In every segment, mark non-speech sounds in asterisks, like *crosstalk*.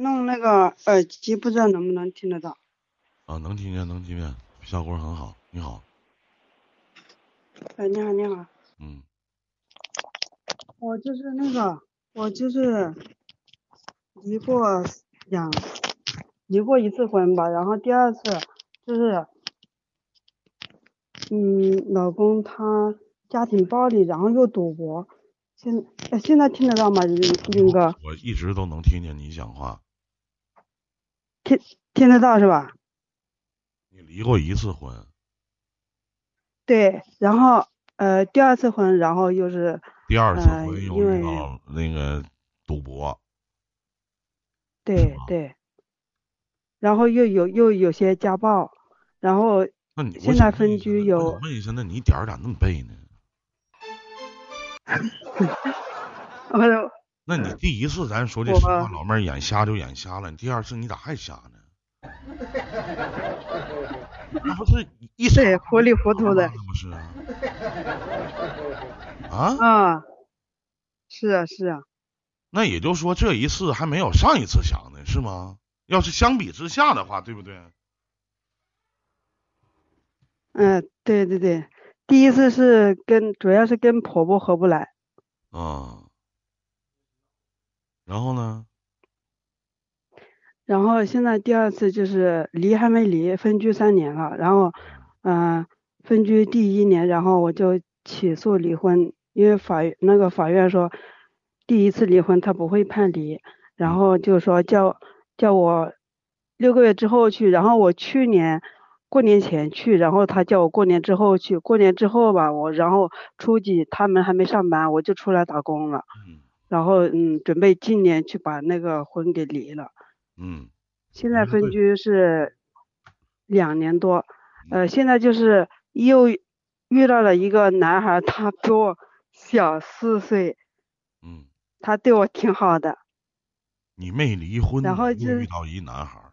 弄那个耳机，不知道能不能听得到？啊，能听见，能听见，效果很好。你好，哎，你好，你好，嗯，我就是那个，我就是离过两，离过一次婚吧，然后第二次就是，嗯，老公他家庭暴力，然后又赌博，现哎现在听得到吗，林林哥？我一直都能听见你讲话。听听得到是吧？你离过一次婚，对，然后呃第二次婚，然后又是第二次呃婚又遇到那个赌博，吧对对，然后又有又有些家暴，然后那你现在分居有我问一下，那你点儿咋那么背呢？*laughs* 我就那你第一次咱说句实话，老妹儿眼瞎就眼瞎了，你第二次你咋还瞎呢？*laughs* 那不是一傻对糊里糊涂的那不是啊？啊，啊，是啊是啊，那也就说这一次还没有上一次强呢，是吗？要是相比之下的话，对不对？嗯对对对，第一次是跟主要是跟婆婆合不来，啊，然后呢？然后现在第二次就是离还没离，分居三年了，然后嗯、呃分居第一年，然后我就起诉离婚，因为法院那个法院说第一次离婚他不会判离，然后就说叫叫我六个月之后去，然后我去年过年前去，然后他叫我过年之后去，过年之后吧，我然后初几他们还没上班，我就出来打工了，嗯然后嗯准备今年去把那个婚给离了。嗯。现在分居是两年多，呃，现在就是又遇到了一个男孩，他比我小四岁，嗯，他对我挺好的，你没离婚，然后就遇到一男孩儿。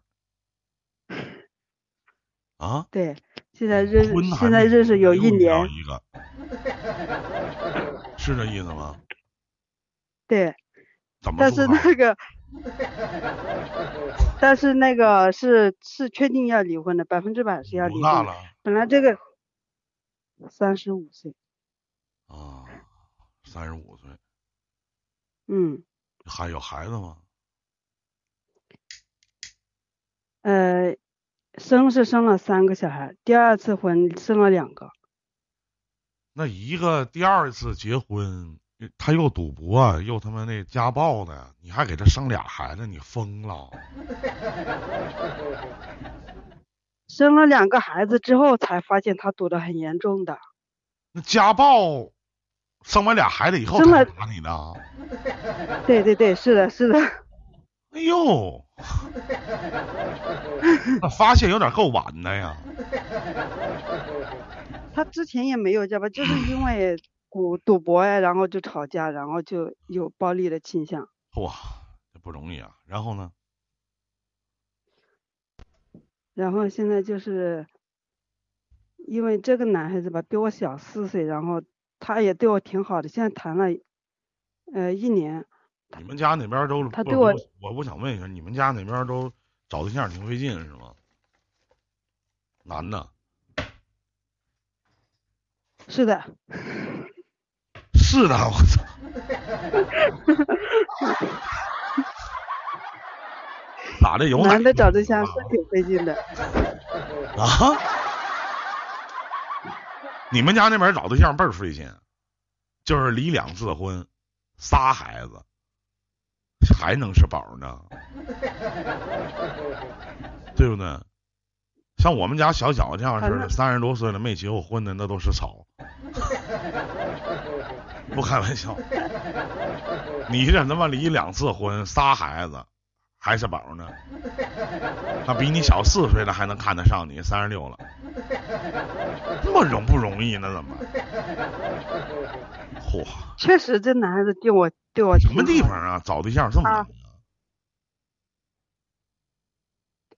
啊？对，现在认现在认识有一年，一个，*laughs* 是这意思吗？对，怎么但是那个，但是那个是是确定要离婚的，百分之百是要离婚的。多大了？本来这个三十五岁，啊，三十五岁，嗯，还有孩子吗？呃，生是生了三个小孩，第二次婚生了两个。那一个第二次结婚，他又赌博，又他妈那家暴的，你还给他生俩孩子，你疯了？生了两个孩子之后，才发现他赌的很严重的。那家暴，生完俩孩子以后生了才打你的？对对对，是的，是的，哎呦，那发现有点够晚的呀。他之前也没有家暴，就是因为赌赌博呀，然后就吵架，然后就有暴力的倾向。哇，这不容易啊。然后呢？然后现在就是因为这个男孩子吧，比我小四岁，然后他也对我挺好的，现在谈了呃一年，你们家那边都他对我我我想问一下，你们家那边都找对象挺费劲是吗？男的是的，是的，我操！咋的？有男的找对象是挺费劲的。啊？你们家那边找对象倍儿费劲，就是离两次婚，仨孩子，还能是宝呢，对不对？像我们家小小这样似的，三十多岁了没结过婚的，那都是草，不开玩笑。你这他妈离两次婚，仨孩子，还是宝呢？他比你小四岁的还能看得上你，三十六了，那么容不容易呢？怎么？嚯，确实，这男孩子对我对我什么？地方啊？找对象这么难啊？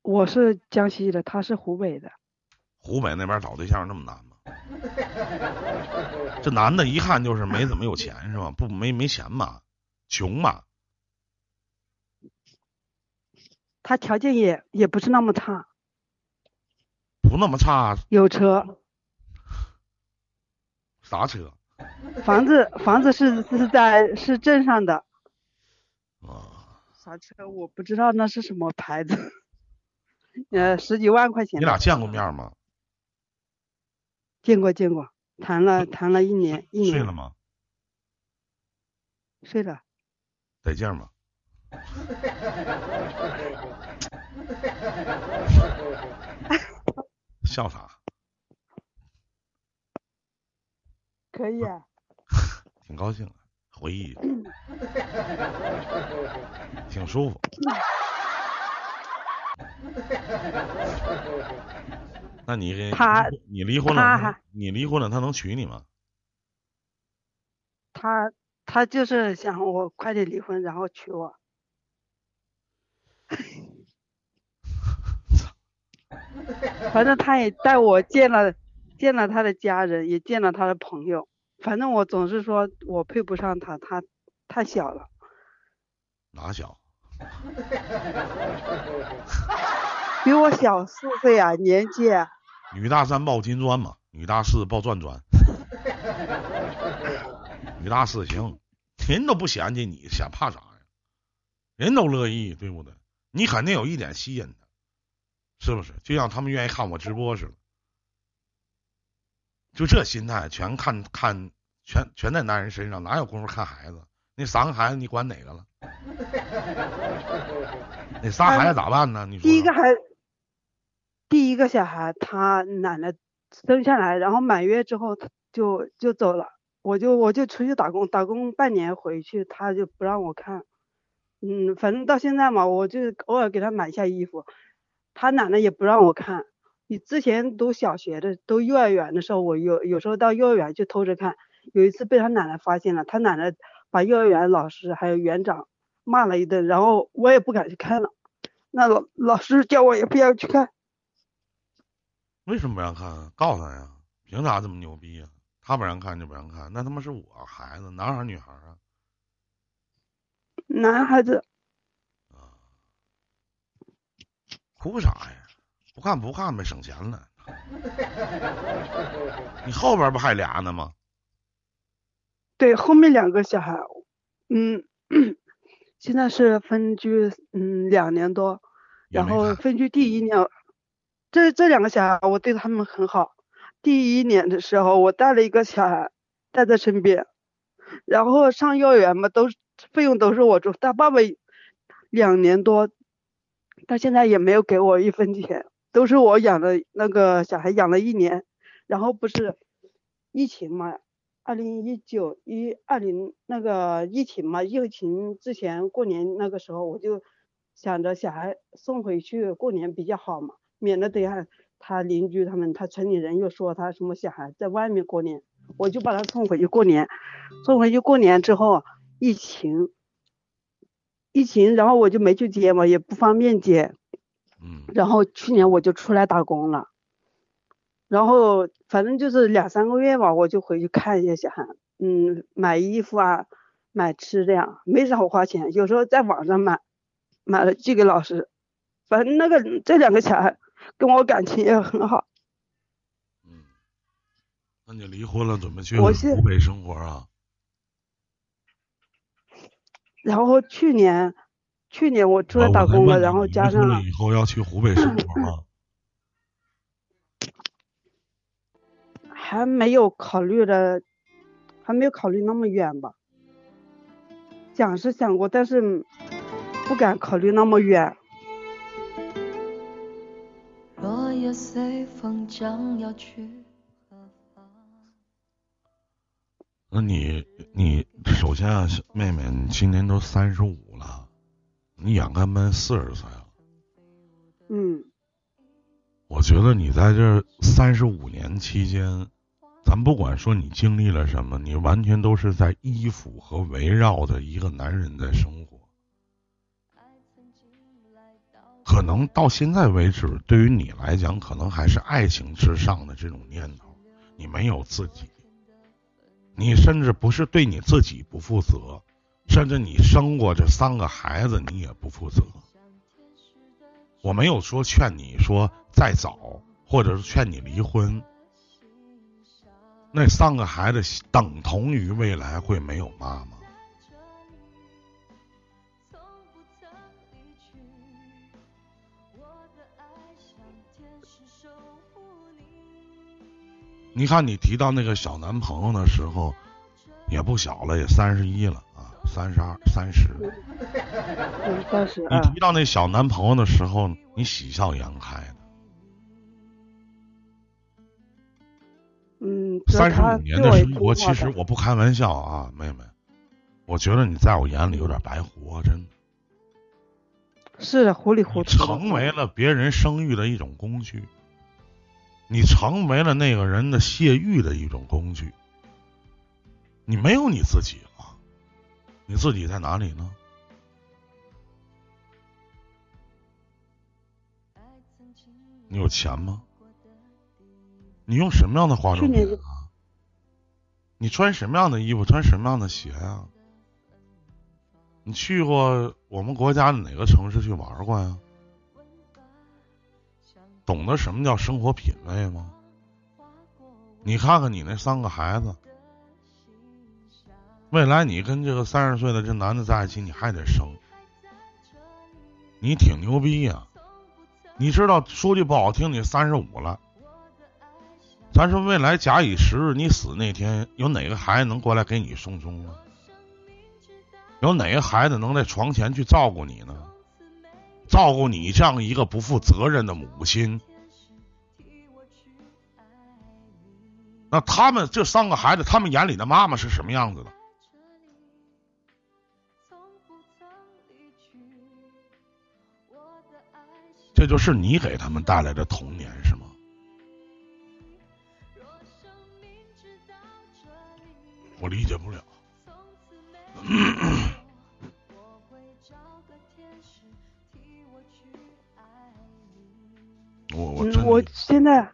我是江西的，他是湖北的。湖北那边找对象那么难吗？*laughs* 这男的一看就是没怎么有钱是吧？不没没钱嘛？穷嘛？他条件也也不是那么差，不那么差，有车，啥车？房子房子是是在是镇上的，啊，啥车我不知道那是什么牌子，*laughs* 呃十几万块钱。你俩见过面吗？见过见过，谈了谈了一年一年睡了吗？睡了，得劲儿吗？*laughs* 笑啥？可以啊。*laughs* 挺高兴的，回忆，*laughs* 挺舒服。那你他你离婚了，你离婚了，他能娶你吗？他他就是想我快点离婚，然后娶我。反正他也带我见了见了他的家人，也见了他的朋友。反正我总是说我配不上他，他太小了。哪小？*laughs* 比我小四岁啊，年纪啊。女大三抱金砖嘛，女大四抱钻砖。女大四行，人都不嫌弃你，嫌怕啥呀？人都乐意，对不对？你肯定有一点吸引他，是不是？就像他们愿意看我直播似的，就这心态，全看看，全全在男人身上，哪有功夫看孩子？那三个孩子你管哪个了？*laughs* 那仨孩子咋办呢？你说第一个孩子，第一个小孩他奶奶生下来，然后满月之后他就就走了，我就我就出去打工，打工半年回去，他就不让我看。嗯，反正到现在嘛，我就偶尔给他买一下衣服，他奶奶也不让我看。你之前读小学的，读幼儿园的时候，我有有时候到幼儿园去偷着看。有一次被他奶奶发现了，他奶奶把幼儿园老师还有园长骂了一顿，然后我也不敢去看了。那老老师叫我也不要去看。为什么不让看？告诉他呀，凭啥这么牛逼呀？他不让看就不让看，那他妈是我孩子，男孩女孩啊？男孩子。啊，哭啥呀？不看不看呗，省钱了。你后边不还俩呢吗？对，后面两个小孩，嗯，现在是分居，嗯，两年多，然后分居第一年，这这两个小孩我对他们很好。第一年的时候，我带了一个小孩带在身边，然后上幼儿园嘛，都费用都是我出。他爸爸两年多，到现在也没有给我一分钱，都是我养的那个小孩养了一年，然后不是疫情嘛。二零一九一二零那个疫情嘛，疫情之前过年那个时候，我就想着小孩送回去过年比较好嘛，免得等下他邻居他们他村里人又说他什么小孩在外面过年，我就把他送回去过年。送回去过年之后，疫情，疫情，然后我就没去接嘛，也不方便接。嗯。然后去年我就出来打工了。然后反正就是两三个月吧，我就回去看一下小孩，嗯，买衣服啊，买吃的呀，没少花钱。有时候在网上买，买了寄给老师。反正那个这两个小孩跟我感情也很好。嗯，那你离婚了，准备去湖北生活啊？然后去年，去年我出来打工了，然后加上了以后要去湖北生活吗？*coughs* 还没有考虑的，还没有考虑那么远吧。想是想过，但是不敢考虑那么远。那你你首先啊，妹妹，你今年都三十五了，你眼看奔四十岁了。嗯。我觉得你在这三十五年期间。咱不管说你经历了什么，你完全都是在依附和围绕着一个男人在生活。可能到现在为止，对于你来讲，可能还是爱情之上的这种念头。你没有自己，你甚至不是对你自己不负责，甚至你生过这三个孩子，你也不负责。我没有说劝你说再早，或者是劝你离婚。那三个孩子等同于未来会没有妈妈。你看，你提到那个小男朋友的时候，也不小了，也三十一了啊，三十二、三十。三十。你提到那小男朋友的时候，你喜笑颜开的。嗯。三十五年的生活，其实我不开玩笑啊，妹妹，我觉得你在我眼里有点白活，真的。是糊里糊涂。成为了别人生育的一种工具。你成为了那个人的泄欲的一种工具，你没有你自己了，你自己在哪里呢？你有钱吗？你用什么样的化妆品啊？你穿什么样的衣服？穿什么样的鞋啊？你去过我们国家的哪个城市去玩过呀？懂得什么叫生活品味吗？你看看你那三个孩子，未来你跟这个三十岁的这男的在一起，你还得生，你挺牛逼呀！你知道说句不好听，你三十五了，咱说未来假以时日，你死那天，有哪个孩子能过来给你送终啊？有哪个孩子能在床前去照顾你呢？照顾你这样一个不负责任的母亲，那他们这三个孩子，他们眼里的妈妈是什么样子的？这就是你给他们带来的童年，是吗？我理解不了。*coughs* 我现在，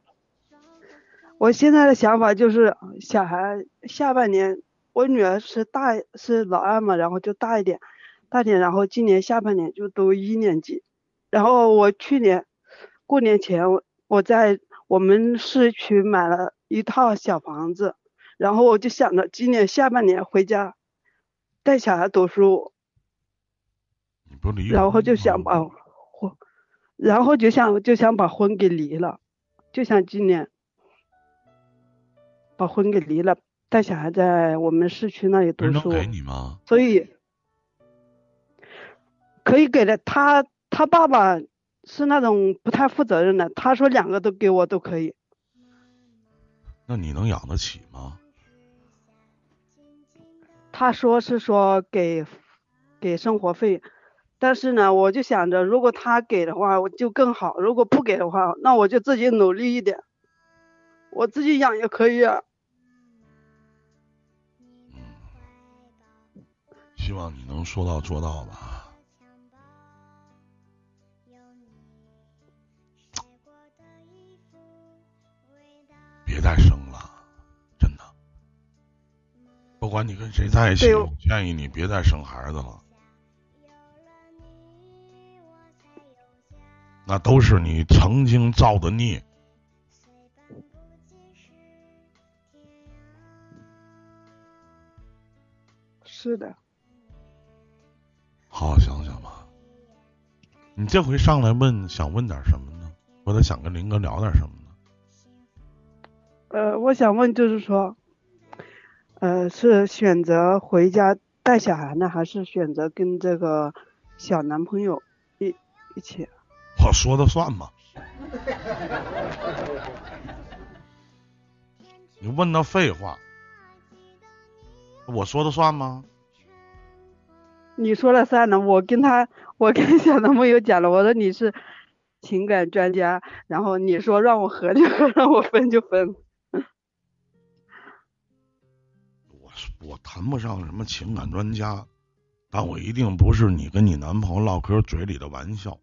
我现在的想法就是，小孩下半年，我女儿是大是老二嘛，然后就大一点，大点，然后今年下半年就读一年级，然后我去年过年前，我我在我们市区买了一套小房子，然后我就想着今年下半年回家带小孩读书，然后就想把。然后就想就想把婚给离了，就想今年把婚给离了，带小孩在我们市区那里读书。给你吗？所以可以给的。他他爸爸是那种不太负责任的，他说两个都给我都可以。那你能养得起吗？他说是说给给生活费。但是呢，我就想着，如果他给的话，我就更好；如果不给的话，那我就自己努力一点，我自己养也可以啊。嗯，希望你能说到做到吧。别再生了，真的。不管你跟谁在一起，我建议你别再生孩子了。那都是你曾经造的孽。是的。好好想想吧。你这回上来问，想问点什么呢？或者想跟林哥聊点什么呢？呃，我想问，就是说，呃，是选择回家带小孩呢，还是选择跟这个小男朋友一一起？我说的算吗？*laughs* 你问他废话，我说的算吗？你说了算呢。我跟他，我跟小男朋友讲了，我说你是情感专家，然后你说让我和就合，让我分就分。*laughs* 我我谈不上什么情感专家，但我一定不是你跟你男朋友唠嗑嘴里的玩笑。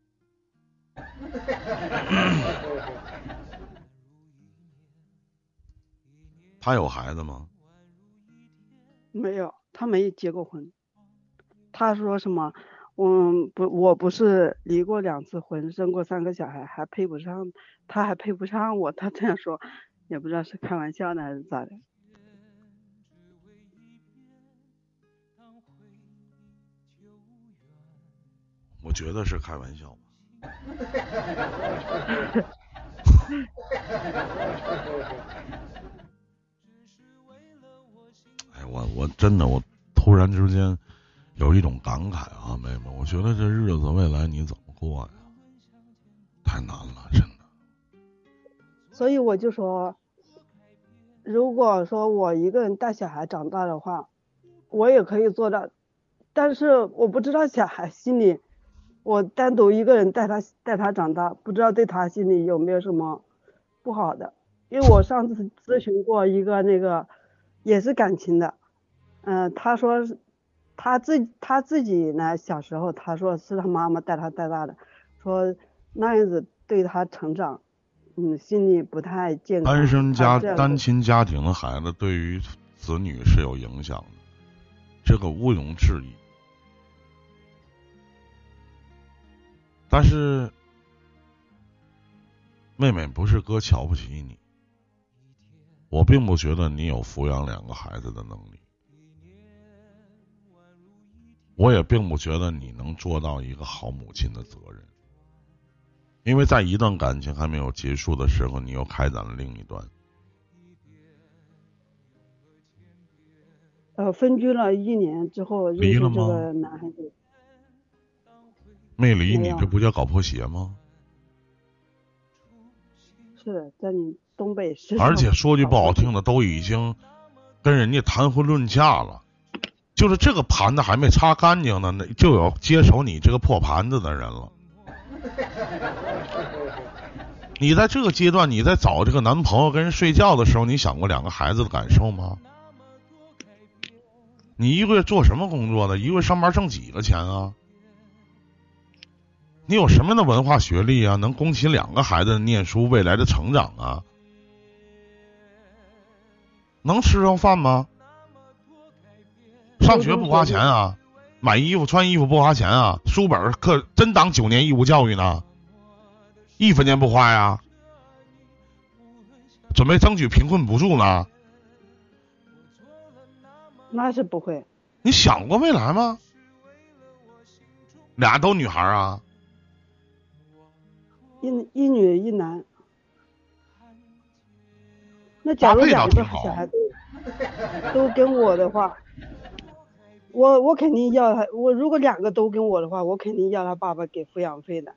*laughs* 他有孩子吗？没有，他没结过婚。他说什么？嗯，不，我不是离过两次婚，生过三个小孩，还配不上，他还配不上我，他这样说，也不知道是开玩笑呢还是咋的。我觉得是开玩笑吧。*laughs* 哎，我我真的我突然之间有一种感慨啊，妹妹，我觉得这日子未来你怎么过呀？太难了，真的。所以我就说，如果说我一个人带小孩长大的话，我也可以做到，但是我不知道小孩心里。我单独一个人带他带他长大，不知道对他心里有没有什么不好的。因为我上次咨询过一个那个也是感情的，嗯，他说他自他自己呢小时候他说是他妈妈带他带大的，说那样子对他成长，嗯，心里不太健康。单身家单亲家庭的孩子对于子女是有影响的，这个毋庸置疑。但是，妹妹不是哥瞧不起你，我并不觉得你有抚养两个孩子的能力，我也并不觉得你能做到一个好母亲的责任，因为在一段感情还没有结束的时候，你又开展了另一段。呃，分居了一年之后，认识这个？男孩子。没理你，这不叫搞破鞋吗？是的，在你东北是。而且说句不好听的，都已经跟人家谈婚论嫁了，就是这个盘子还没擦干净呢，那就有接手你这个破盘子的人了。*laughs* 你在这个阶段，你在找这个男朋友跟人睡觉的时候，你想过两个孩子的感受吗？你一个月做什么工作的？一个月上班挣几个钱啊？你有什么样的文化学历啊？能供起两个孩子念书、未来的成长啊？能吃上饭吗？上学不花钱啊？买衣服、穿衣服不花钱啊？书本课真当九年义务教育呢？一分钱不花呀？准备争取贫困补助呢？那是不会。你想过未来吗？俩都女孩啊？一一女一男，那假如两个小孩都都跟我的话，我我肯定要他。我如果两个都跟我的话，我肯定要他爸爸给抚养费的。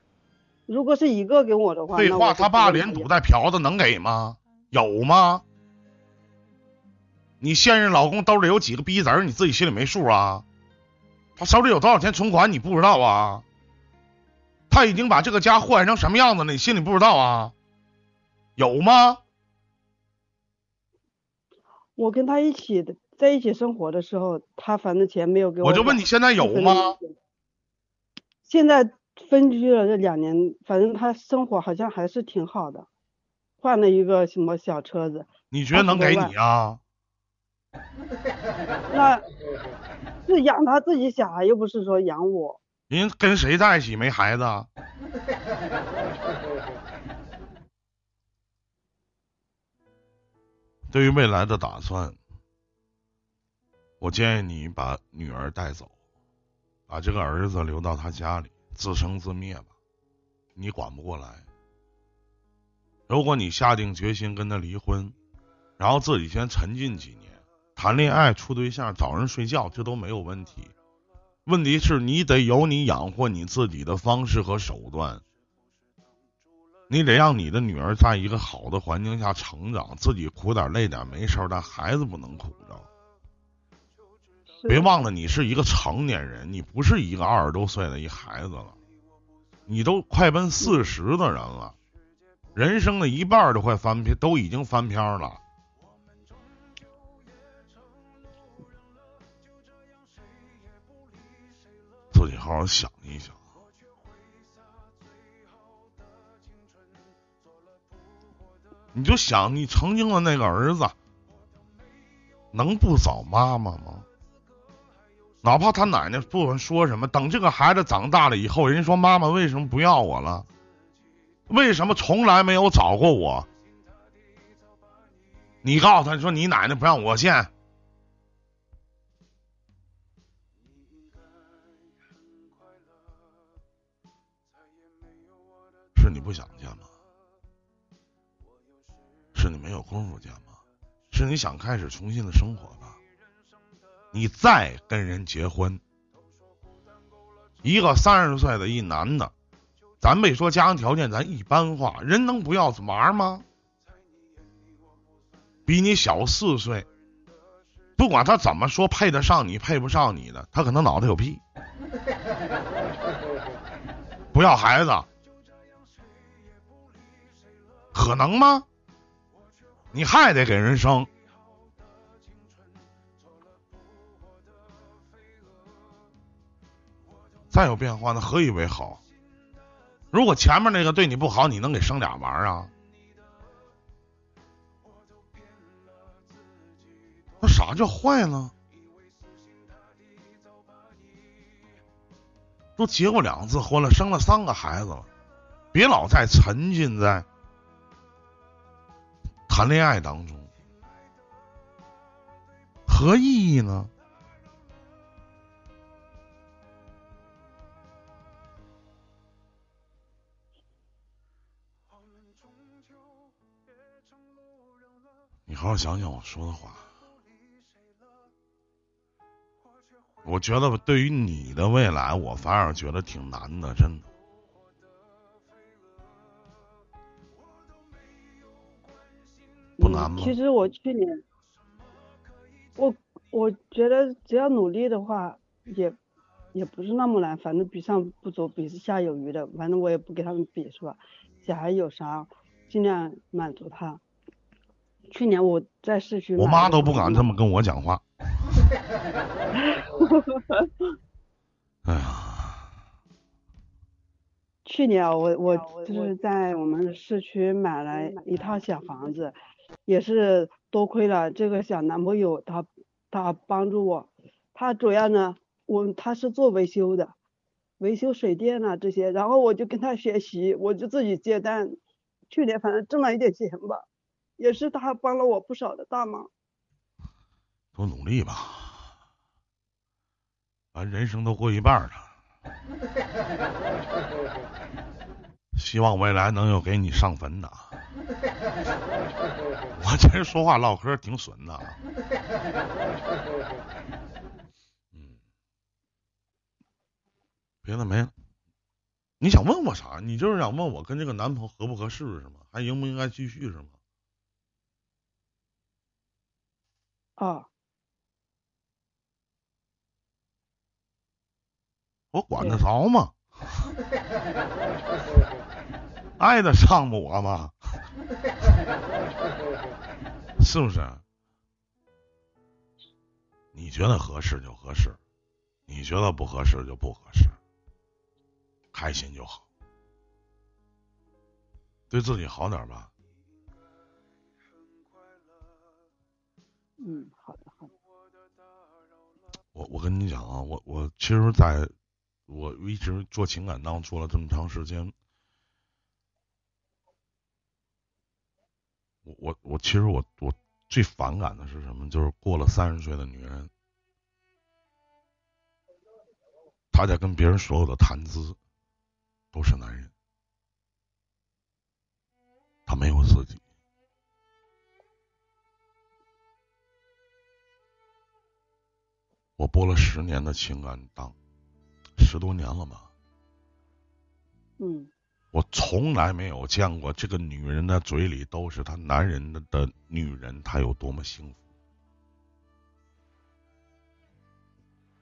如果是一个跟我的话，废话，他爸连赌带嫖的能给吗？有吗？你现任老公兜里有几个逼子儿？你自己心里没数啊？他手里有多少钱存款？你不知道啊？他已经把这个家祸害成什么样子了？你心里不知道啊？有吗？我跟他一起的，在一起生活的时候，他反正钱没有给我。我就问你现在有吗？现在分居了这两年，反正他生活好像还是挺好的，换了一个什么小车子。你觉得能给你啊？那是养他自己小孩，又不是说养我。人跟谁在一起没孩子？*laughs* 对于未来的打算，我建议你把女儿带走，把这个儿子留到他家里自生自灭吧。你管不过来。如果你下定决心跟他离婚，然后自己先沉浸几年，谈恋爱、处对象、找人睡觉，这都没有问题。问题是你得有你养活你自己的方式和手段，你得让你的女儿在一个好的环境下成长，自己苦点累点没事儿，但孩子不能苦着。别忘了，你是一个成年人，你不是一个二十多岁的一孩子了，你都快奔四十的人了，人生的一半都快翻篇，都已经翻篇了。自己好好想一想，你就想你曾经的那个儿子，能不找妈妈吗？哪怕他奶奶不管说什么，等这个孩子长大了以后，人家说妈妈为什么不要我了？为什么从来没有找过我？你告诉他说你奶奶不让我见，不想见吗？是你没有功夫见吗？是你想开始重新的生活吧？你再跟人结婚，一个三十岁的一男的，咱没说家庭条件，咱一般化，人能不要玩吗？比你小四岁，不管他怎么说配得上你配不上你的，他可能脑袋有屁，*laughs* 不要孩子，可能吗？你还得给人生。再有变化，那何以为好？如果前面那个对你不好，你能给生俩玩啊？那啥叫坏呢？都结过两次婚了，生了三个孩子了，别老再沉浸在谈恋爱当中，何意义呢？你好好想想我说的话，我觉得对于你的未来，我反而觉得挺难的，真的。难吗？其实我去年，我我觉得只要努力的话，也也不是那么难。反正比上不足，比下有余的。反正我也不给他们比，是吧？小孩有啥，尽量满足他。去年我在市区，我妈都不敢这么跟我讲话。*laughs* 哎呀，去年我我就是在我们市区买了一套小房子，也是多亏了这个小男朋友，他他帮助我。他主要呢，我他是做维修的，维修水电啊这些，然后我就跟他学习，我就自己接单。去年反正挣了一点钱吧。也是他帮了我不少的大忙，多努力吧，咱人生都过一半了，*laughs* 希望未来能有给你上坟的。我这人说话唠嗑挺损的，嗯，别的没了。你想问我啥？你就是想问我跟这个男朋友合不合适是吗？还应不应该继续是吗？啊，我管得着吗？*laughs* 爱得上我吗？是不是？你觉得合适就合适，你觉得不合适就不合适，开心就好，对自己好点吧。嗯，好的好的。我我跟你讲啊，我我其实在我一直做情感当中做了这么长时间，我我我其实我我最反感的是什么？就是过了三十岁的女人，她在跟别人所有的谈资都是男人，她没有自己。我播了十年的情感档，十多年了吧？嗯。我从来没有见过这个女人的嘴里都是她男人的的女人，她有多么幸福。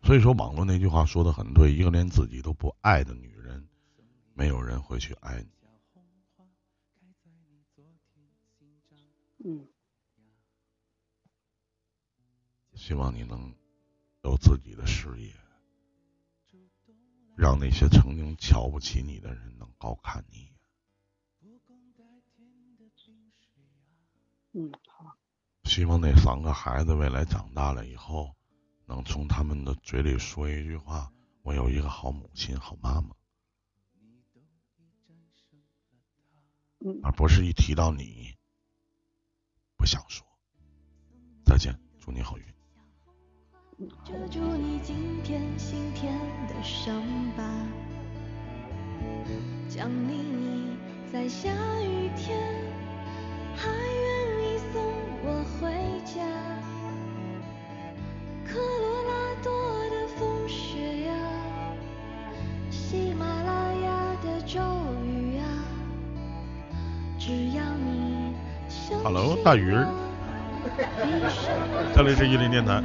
所以说，网络那句话说的很对：一个连自己都不爱的女人，没有人会去爱你。嗯。希望你能。有自己的事业，让那些曾经瞧不起你的人能高看你。嗯，好。希望那三个孩子未来长大了以后，能从他们的嘴里说一句话：“我有一个好母亲、好妈妈。”而不是一提到你，不想说。再见，祝你好运。遮住你今天心田的伤疤，将你在下雨天，还愿意送我回家。科罗拉多的风雪呀，喜马拉雅的骤雨呀，只要你 Hello，大鱼儿，这里 *laughs* 是伊林电台。